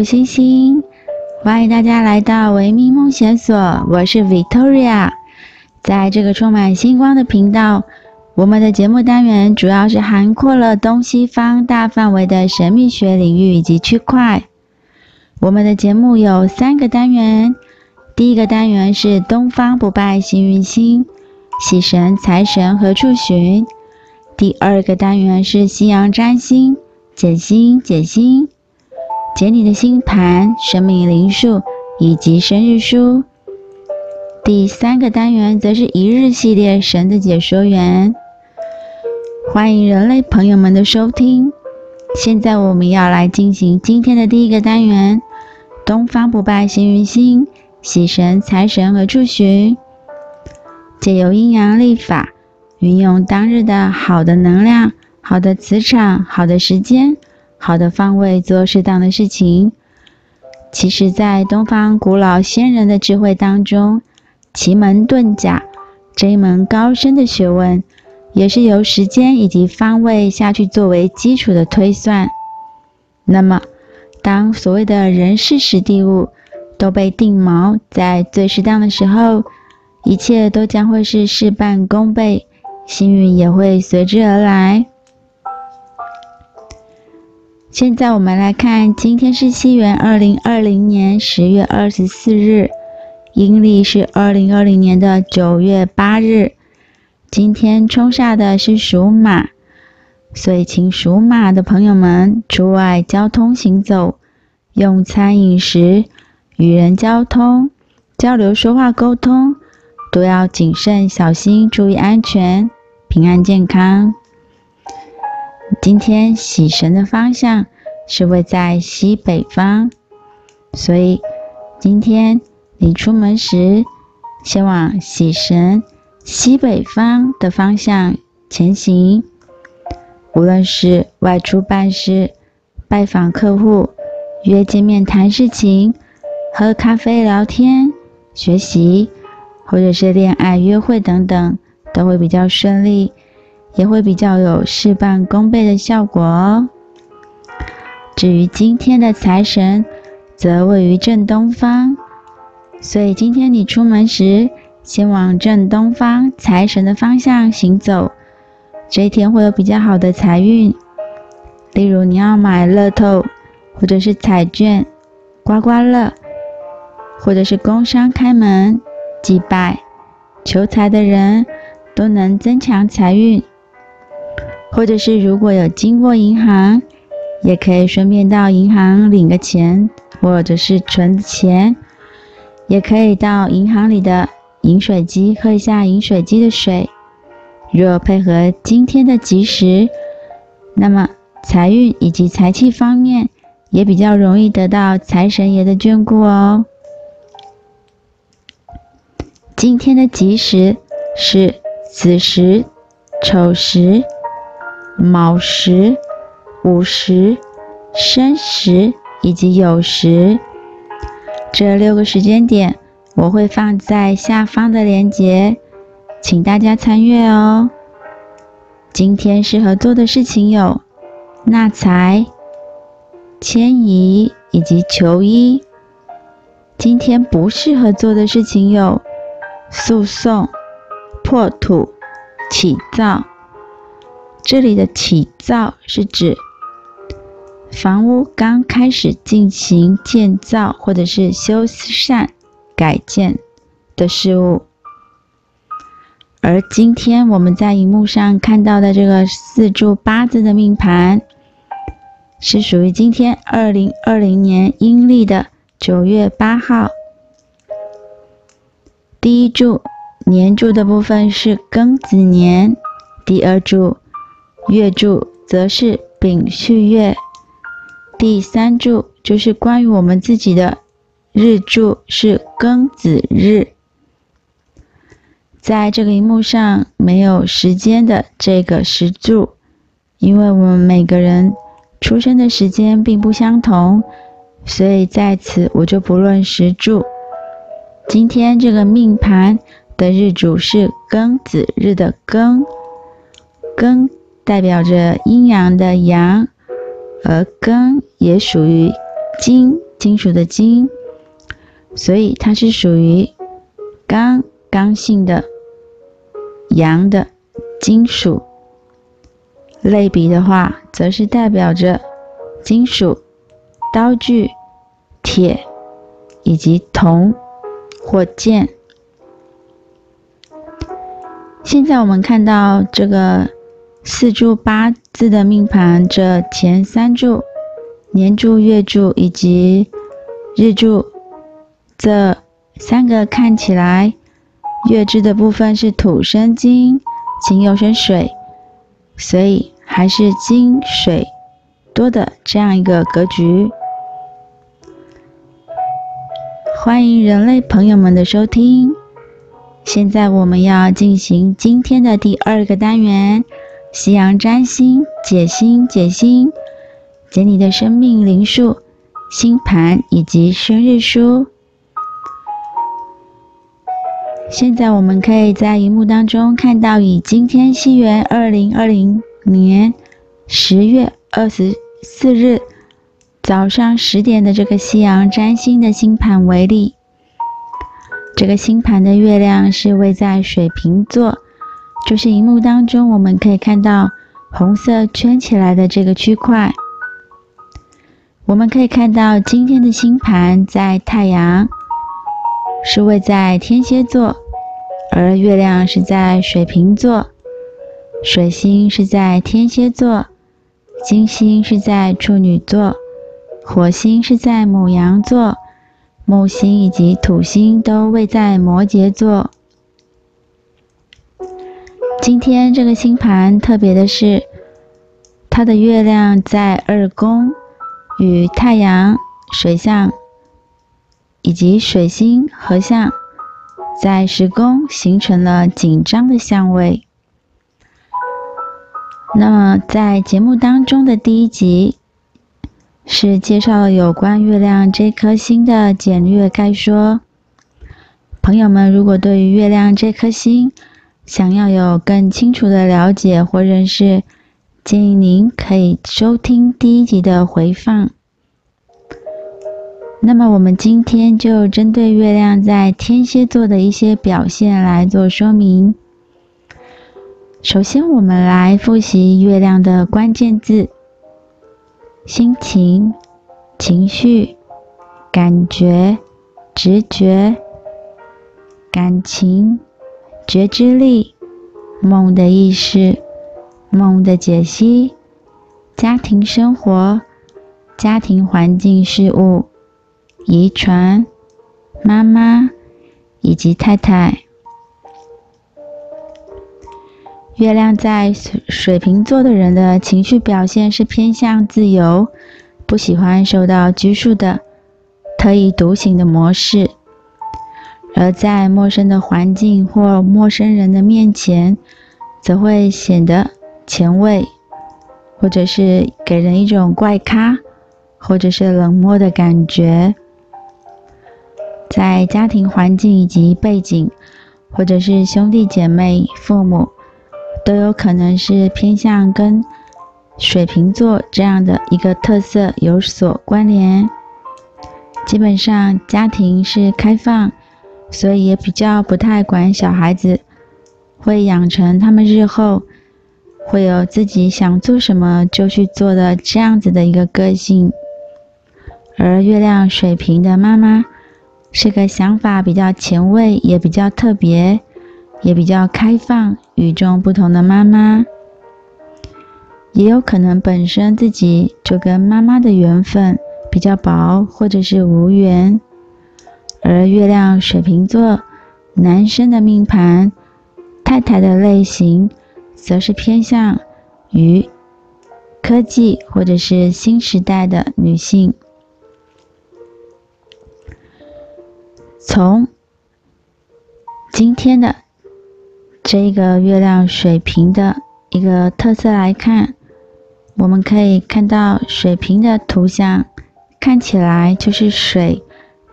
星星有，星星。欢迎大家来到维密梦想所，我是 Victoria。在这个充满星光的频道，我们的节目单元主要是涵括了东西方大范围的神秘学领域以及区块。我们的节目有三个单元，第一个单元是东方不败幸运星，喜神财神何处寻？第二个单元是西洋占星。解星，解星，解你的星盘、生命灵数以及生日书。第三个单元则是一日系列神的解说员。欢迎人类朋友们的收听。现在我们要来进行今天的第一个单元：东方不败幸运星，喜神财神何处寻？借由阴阳历法，运用当日的好的能量。好的磁场，好的时间，好的方位，做适当的事情。其实，在东方古老先人的智慧当中，奇门遁甲这一门高深的学问，也是由时间以及方位下去作为基础的推算。那么，当所谓的人事时地物都被定锚在最适当的时候，一切都将会是事半功倍，幸运也会随之而来。现在我们来看，今天是西元二零二零年十月二十四日，阴历是二零二零年的九月八日。今天冲煞的是属马，所以请属马的朋友们出外交通行走、用餐饮食、与人交通、交流说话沟通，都要谨慎小心，注意安全，平安健康。今天喜神的方向是位在西北方，所以今天你出门时，先往喜神西北方的方向前行。无论是外出办事、拜访客户、约见面谈事情、喝咖啡聊天、学习，或者是恋爱约会等等，都会比较顺利。也会比较有事半功倍的效果哦。至于今天的财神，则位于正东方，所以今天你出门时，先往正东方财神的方向行走，这一天会有比较好的财运。例如你要买乐透，或者是彩券、刮刮乐，或者是工商开门、祭拜、求财的人，都能增强财运。或者是如果有经过银行，也可以顺便到银行领个钱，或者是存钱，也可以到银行里的饮水机喝一下饮水机的水。若配合今天的吉时，那么财运以及财气方面也比较容易得到财神爷的眷顾哦。今天的吉时是子时、丑时。卯时、午时、申时以及酉时，这六个时间点我会放在下方的链接，请大家参阅哦。今天适合做的事情有纳财、迁移以及求医。今天不适合做的事情有诉讼、破土、起灶。这里的起造是指房屋刚开始进行建造或者是修缮改建的事物，而今天我们在荧幕上看到的这个四柱八字的命盘，是属于今天二零二零年阴历的九月八号。第一柱年柱的部分是庚子年，第二柱。月柱则是丙戌月，第三柱就是关于我们自己的日柱是庚子日。在这个荧幕上没有时间的这个时柱，因为我们每个人出生的时间并不相同，所以在此我就不论时柱。今天这个命盘的日主是庚子日的庚，庚。代表着阴阳的阳，而庚也属于金，金属的金，所以它是属于刚，刚性的阳的金属。类比的话，则是代表着金属、刀具、铁以及铜或剑。现在我们看到这个四柱八字的命盘，这前三柱年柱、月柱以及日柱，这三个看起来月支的部分是土生金，金又生水，所以还是金水多的这样一个格局。欢迎人类朋友们的收听。现在我们要进行今天的第二个单元——夕阳占星解星解星，解你的生命灵数、星盘以及生日书。现在我们可以在荧幕当中看到，以今天西元二零二零年十月二十四日早上十点的这个夕阳占星的星盘为例。这个星盘的月亮是位在水瓶座，就是荧幕当中我们可以看到红色圈起来的这个区块。我们可以看到今天的星盘在太阳是位在天蝎座，而月亮是在水瓶座，水星是在天蝎座，金星是在处女座，火星是在牡羊座。木星以及土星都位在摩羯座。今天这个星盘特别的是，它的月亮在二宫，与太阳、水象以及水星合相，在十宫形成了紧张的相位。那么在节目当中的第一集。是介绍了有关月亮这颗星的简略概说。朋友们，如果对于月亮这颗星想要有更清楚的了解或认识，建议您可以收听第一集的回放。那么，我们今天就针对月亮在天蝎座的一些表现来做说明。首先，我们来复习月亮的关键字。心情、情绪、感觉、直觉、感情、觉知力、梦的意识、梦的解析、家庭生活、家庭环境事物、遗传、妈妈以及太太。月亮在水水瓶座的人的情绪表现是偏向自由，不喜欢受到拘束的，特立独行的模式；而在陌生的环境或陌生人的面前，则会显得前卫，或者是给人一种怪咖，或者是冷漠的感觉。在家庭环境以及背景，或者是兄弟姐妹、父母。都有可能是偏向跟水瓶座这样的一个特色有所关联。基本上家庭是开放，所以也比较不太管小孩子，会养成他们日后会有自己想做什么就去做的这样子的一个个性。而月亮水瓶的妈妈是个想法比较前卫，也比较特别。也比较开放、与众不同的妈妈，也有可能本身自己就跟妈妈的缘分比较薄，或者是无缘。而月亮水瓶座男生的命盘，太太的类型，则是偏向于科技或者是新时代的女性。从今天的。这个月亮水瓶的一个特色来看，我们可以看到水瓶的图像，看起来就是水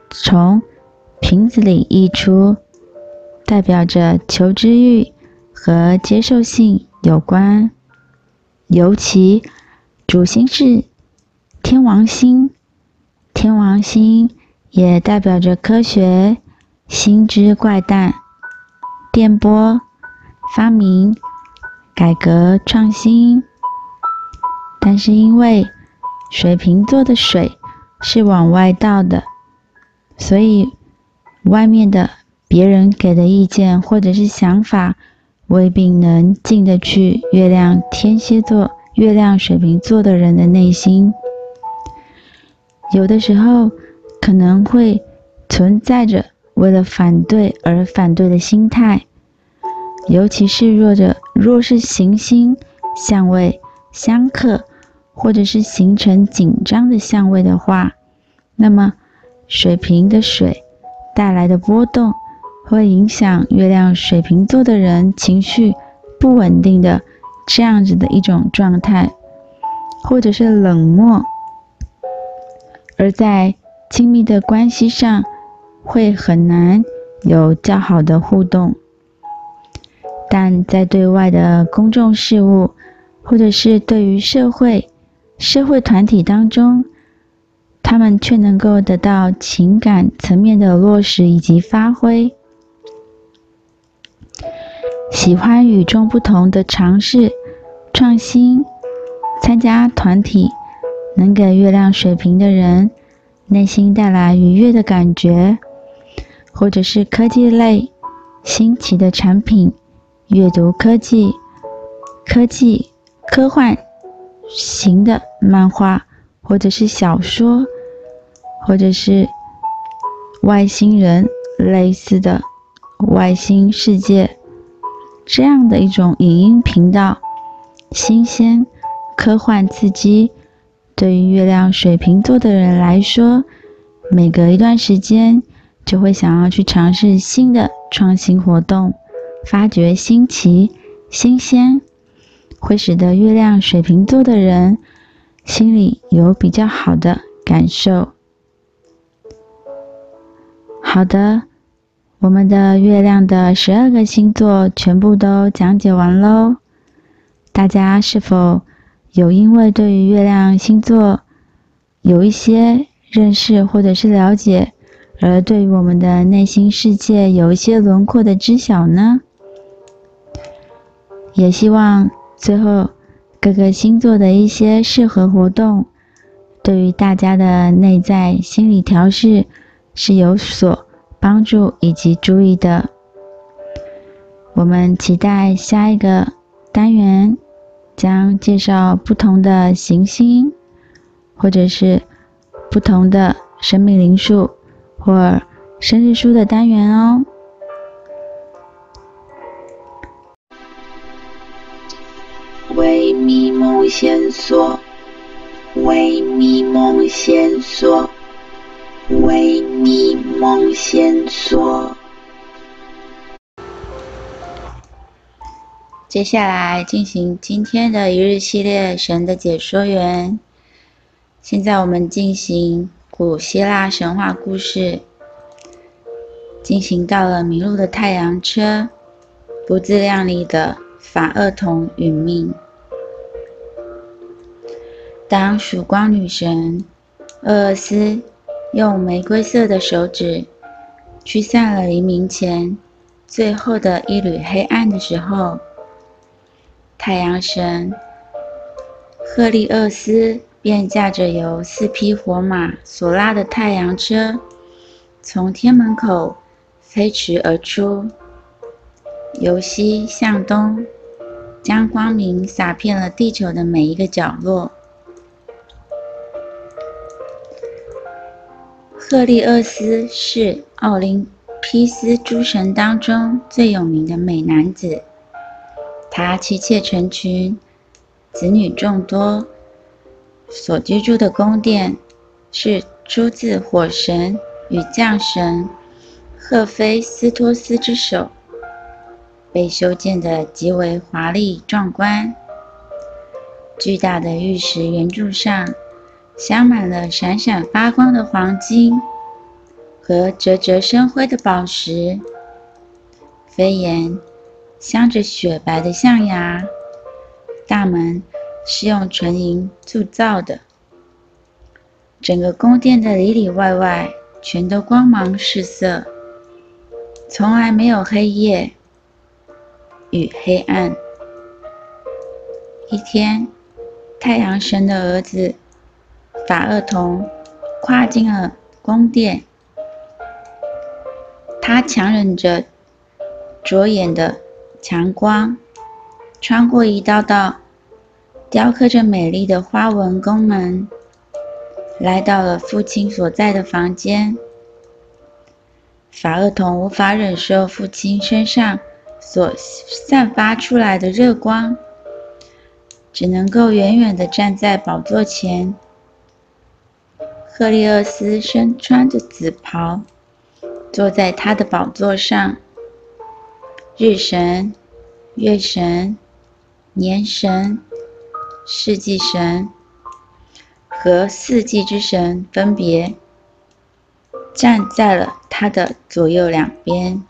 从瓶子里溢出，代表着求知欲和接受性有关。尤其主星是天王星。天王星也代表着科学、新知怪诞、电波、发明、改革、创新。但是因为水瓶座的水是往外倒的，所以外面的别人给的意见或者是想法，未必能进得去月亮天蝎座、月亮水瓶座的人的内心。有的时候可能会存在着为了反对而反对的心态，尤其是若者若是行星相位相克，或者是形成紧张的相位的话，那么水瓶的水带来的波动会影响月亮水瓶座的人情绪不稳定的这样子的一种状态，或者是冷漠。而在亲密的关系上，会很难有较好的互动；但在对外的公众事务，或者是对于社会、社会团体当中，他们却能够得到情感层面的落实以及发挥。喜欢与众不同的尝试、创新、参加团体。能给月亮水瓶的人内心带来愉悦的感觉，或者是科技类新奇的产品、阅读科技、科技科幻型的漫画，或者是小说，或者是外星人类似的外星世界这样的一种影音频道，新鲜、科幻、刺激。对于月亮水瓶座的人来说，每隔一段时间就会想要去尝试新的创新活动，发掘新奇、新鲜，会使得月亮水瓶座的人心里有比较好的感受。好的，我们的月亮的十二个星座全部都讲解完喽，大家是否有因为对于月亮星座有一些认识或者是了解，而对于我们的内心世界有一些轮廓的知晓呢？也希望最后各个星座的一些适合活动，对于大家的内在心理调试是有所帮助以及注意的。我们期待下一个单元。将介绍不同的行星，或者是不同的生命灵数或生日书的单元哦。为迷梦线索，为迷梦线索，为你梦线索。接下来进行今天的一日系列神的解说员。现在我们进行古希腊神话故事，进行到了迷路的太阳车，不自量力的法厄同殒命。当曙光女神厄厄斯用玫瑰色的手指驱散了黎明前最后的一缕黑暗的时候，太阳神赫利厄斯便驾着由四匹火马所拉的太阳车，从天门口飞驰而出，由西向东，将光明洒遍了地球的每一个角落。赫利厄斯是奥林匹斯诸神当中最有名的美男子。他妻妾成群，子女众多，所居住的宫殿是出自火神与降神赫菲斯托斯之手，被修建的极为华丽壮观。巨大的玉石圆柱上镶满了闪闪发光的黄金和折折生辉的宝石，飞檐。镶着雪白的象牙，大门是用纯银铸造的，整个宫殿的里里外外全都光芒四射，从来没有黑夜与黑暗。一天，太阳神的儿子法厄同跨进了宫殿，他强忍着灼眼的强光，穿过一道道雕刻着美丽的花纹宫门，来到了父亲所在的房间。法厄同无法忍受父亲身上所散发出来的热光，只能够远远地站在宝座前。赫利厄斯身穿着紫袍，坐在他的宝座上。日神、月神、年神、世纪神和四季之神分别站在了他的左右两边。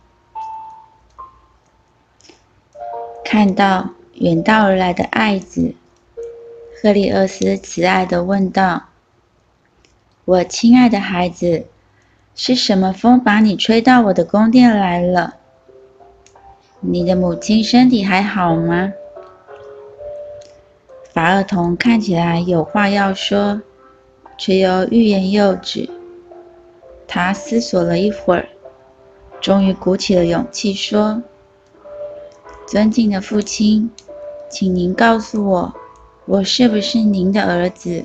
看到远道而来的爱子，赫利厄斯慈爱地问道：“我亲爱的孩子，是什么风把你吹到我的宫殿来了？”你的母亲身体还好吗？法厄同看起来有话要说，却又欲言又止。他思索了一会儿，终于鼓起了勇气说：“尊敬的父亲，请您告诉我，我是不是您的儿子？”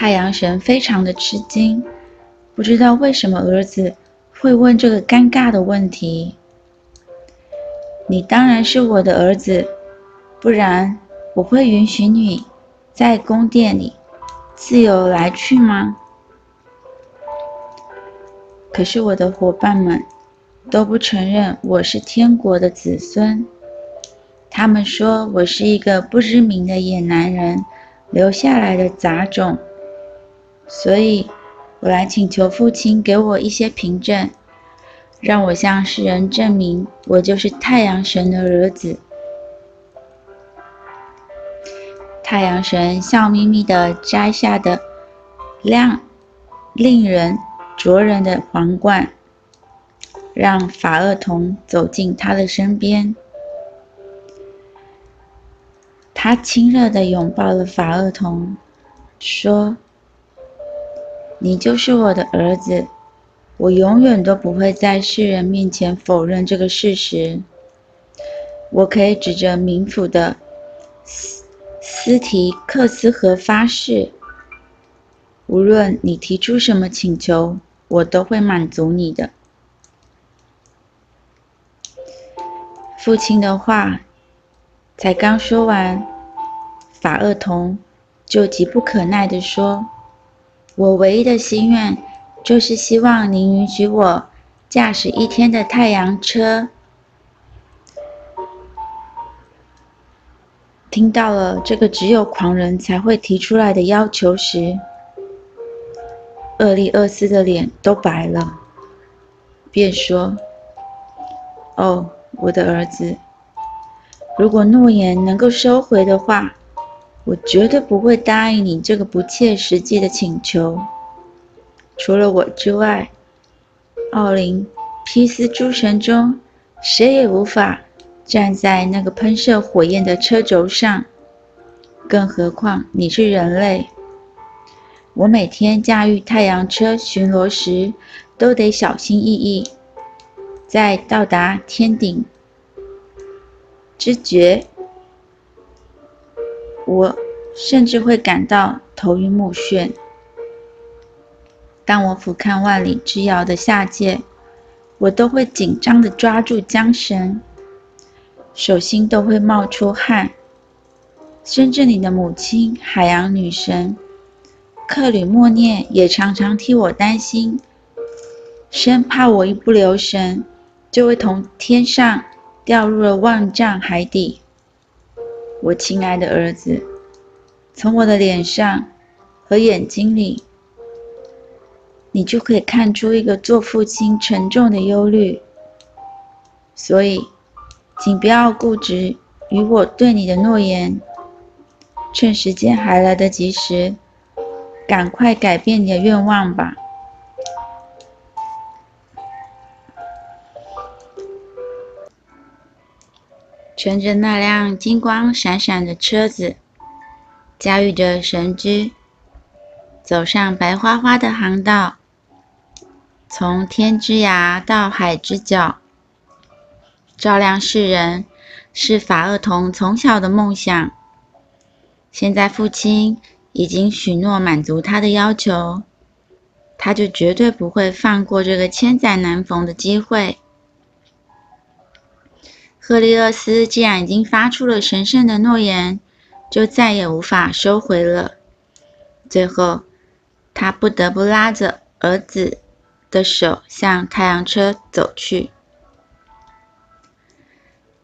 太阳神非常的吃惊，不知道为什么儿子。会问这个尴尬的问题。你当然是我的儿子，不然我会允许你在宫殿里自由来去吗？可是我的伙伴们都不承认我是天国的子孙，他们说我是一个不知名的野男人留下来的杂种，所以。我来请求父亲给我一些凭证，让我向世人证明我就是太阳神的儿子。太阳神笑眯眯地摘下的亮、令人灼人的皇冠，让法厄同走进他的身边。他亲热地拥抱了法厄同，说。你就是我的儿子，我永远都不会在世人面前否认这个事实。我可以指着冥府的斯斯提克斯河发誓，无论你提出什么请求，我都会满足你的。父亲的话才刚说完，法厄同就急不可耐地说。我唯一的心愿，就是希望您允许我驾驶一天的太阳车。听到了这个只有狂人才会提出来的要求时，厄利厄斯的脸都白了，便说：“哦，我的儿子，如果诺言能够收回的话。”我绝对不会答应你这个不切实际的请求。除了我之外，奥林匹斯诸神中谁也无法站在那个喷射火焰的车轴上。更何况你是人类。我每天驾驭太阳车巡逻时，都得小心翼翼，在到达天顶之觉。我甚至会感到头晕目眩。当我俯瞰万里之遥的下界，我都会紧张地抓住缰绳，手心都会冒出汗。甚至你的母亲海洋女神克吕默涅也常常替我担心，生怕我一不留神就会从天上掉入了万丈海底。我亲爱的儿子，从我的脸上和眼睛里，你就可以看出一个做父亲沉重的忧虑。所以，请不要固执于我对你的诺言。趁时间还来得及时，赶快改变你的愿望吧。乘着那辆金光闪闪的车子，驾驭着神驹，走上白花花的航道，从天之涯到海之角，照亮世人，是法厄同从小的梦想。现在父亲已经许诺满足他的要求，他就绝对不会放过这个千载难逢的机会。赫利厄斯既然已经发出了神圣的诺言，就再也无法收回了。最后，他不得不拉着儿子的手向太阳车走去。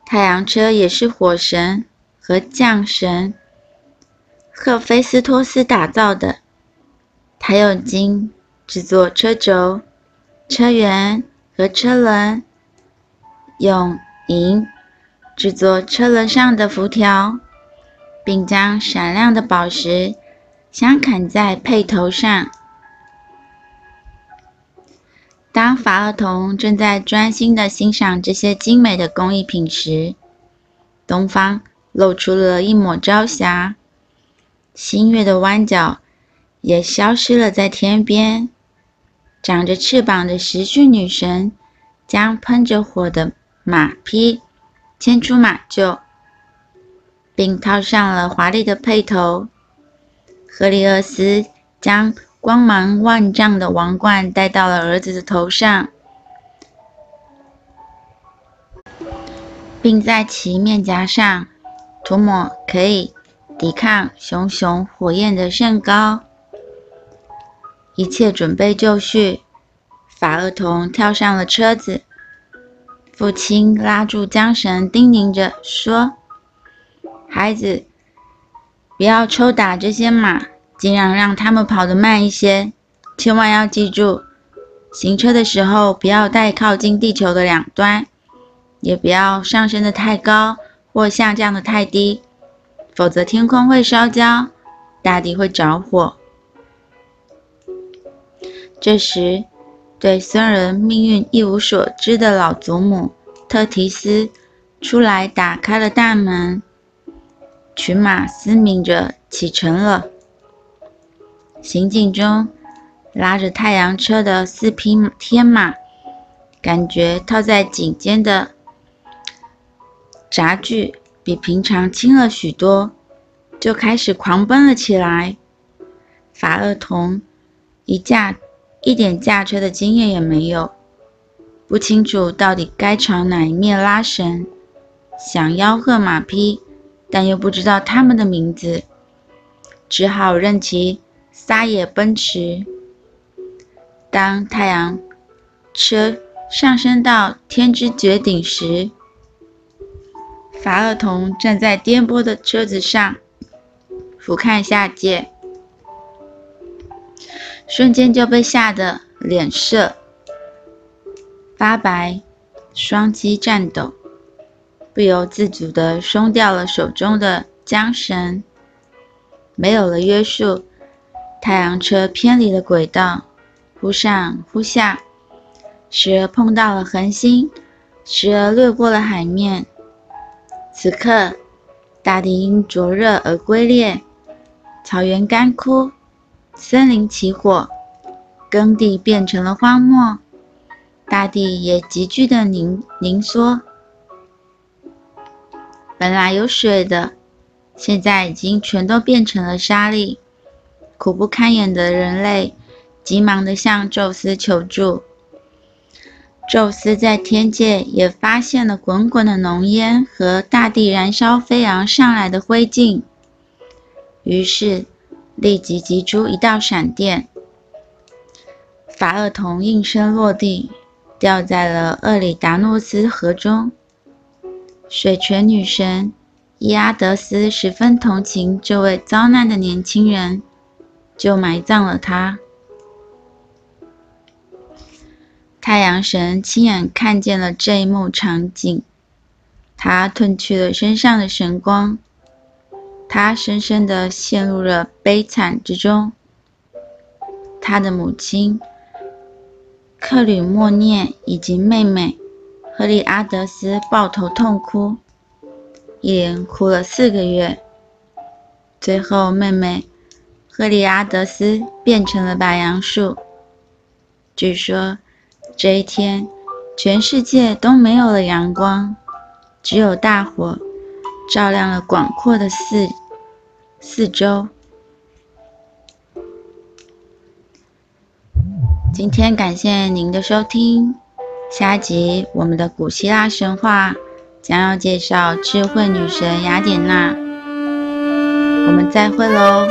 太阳车也是火神和将神赫菲斯托斯打造的，他用金制作车轴、车辕和车轮，用银。制作车轮上的辐条，并将闪亮的宝石镶嵌在配头上。当法厄同正在专心地欣赏这些精美的工艺品时，东方露出了一抹朝霞，新月的弯角也消失了在天边。长着翅膀的时序女神将喷着火的马匹。牵出马厩，并套上了华丽的轡头。赫利厄斯将光芒万丈的王冠戴到了儿子的头上，并在其面颊上涂抹可以抵抗熊熊火焰的圣膏。一切准备就绪，法厄同跳上了车子。父亲拉住缰绳，叮咛着说：“孩子，不要抽打这些马，尽量让他们跑得慢一些。千万要记住，行车的时候不要太靠近地球的两端，也不要上升的太高或下降的太低，否则天空会烧焦，大地会着火。”这时，对僧人命运一无所知的老祖母特提斯出来打开了大门，群马嘶鸣着启程了。行进中，拉着太阳车的四匹天马，感觉套在颈间的闸具比平常轻了许多，就开始狂奔了起来。法厄同一架。一点驾车的经验也没有，不清楚到底该朝哪一面拉绳，想吆喝马匹，但又不知道他们的名字，只好任其撒野奔驰。当太阳车上升到天之绝顶时，法厄同站在颠簸的车子上，俯瞰下界。瞬间就被吓得脸色发白，双膝颤抖，不由自主地松掉了手中的缰绳。没有了约束，太阳车偏离了轨道，忽上忽下，时而碰到了恒星，时而掠过了海面。此刻，大地因灼热而龟裂，草原干枯。森林起火，耕地变成了荒漠，大地也急剧的凝凝缩。本来有水的，现在已经全都变成了沙粒。苦不堪言的人类急忙的向宙斯求助。宙斯在天界也发现了滚滚的浓烟和大地燃烧飞扬上来的灰烬，于是。立即击出一道闪电，法厄同应声落地，掉在了厄里达诺斯河中。水泉女神伊阿德斯十分同情这位遭难的年轻人，就埋葬了他。太阳神亲眼看见了这一幕场景，他褪去了身上的神光。他深深地陷入了悲惨之中。他的母亲克吕默涅以及妹妹赫利阿德斯抱头痛哭，一连哭了四个月。最后，妹妹赫利阿德斯变成了白杨树。据说这一天，全世界都没有了阳光，只有大火照亮了广阔的四四周。今天感谢您的收听，下集我们的古希腊神话将要介绍智慧女神雅典娜，我们再会喽。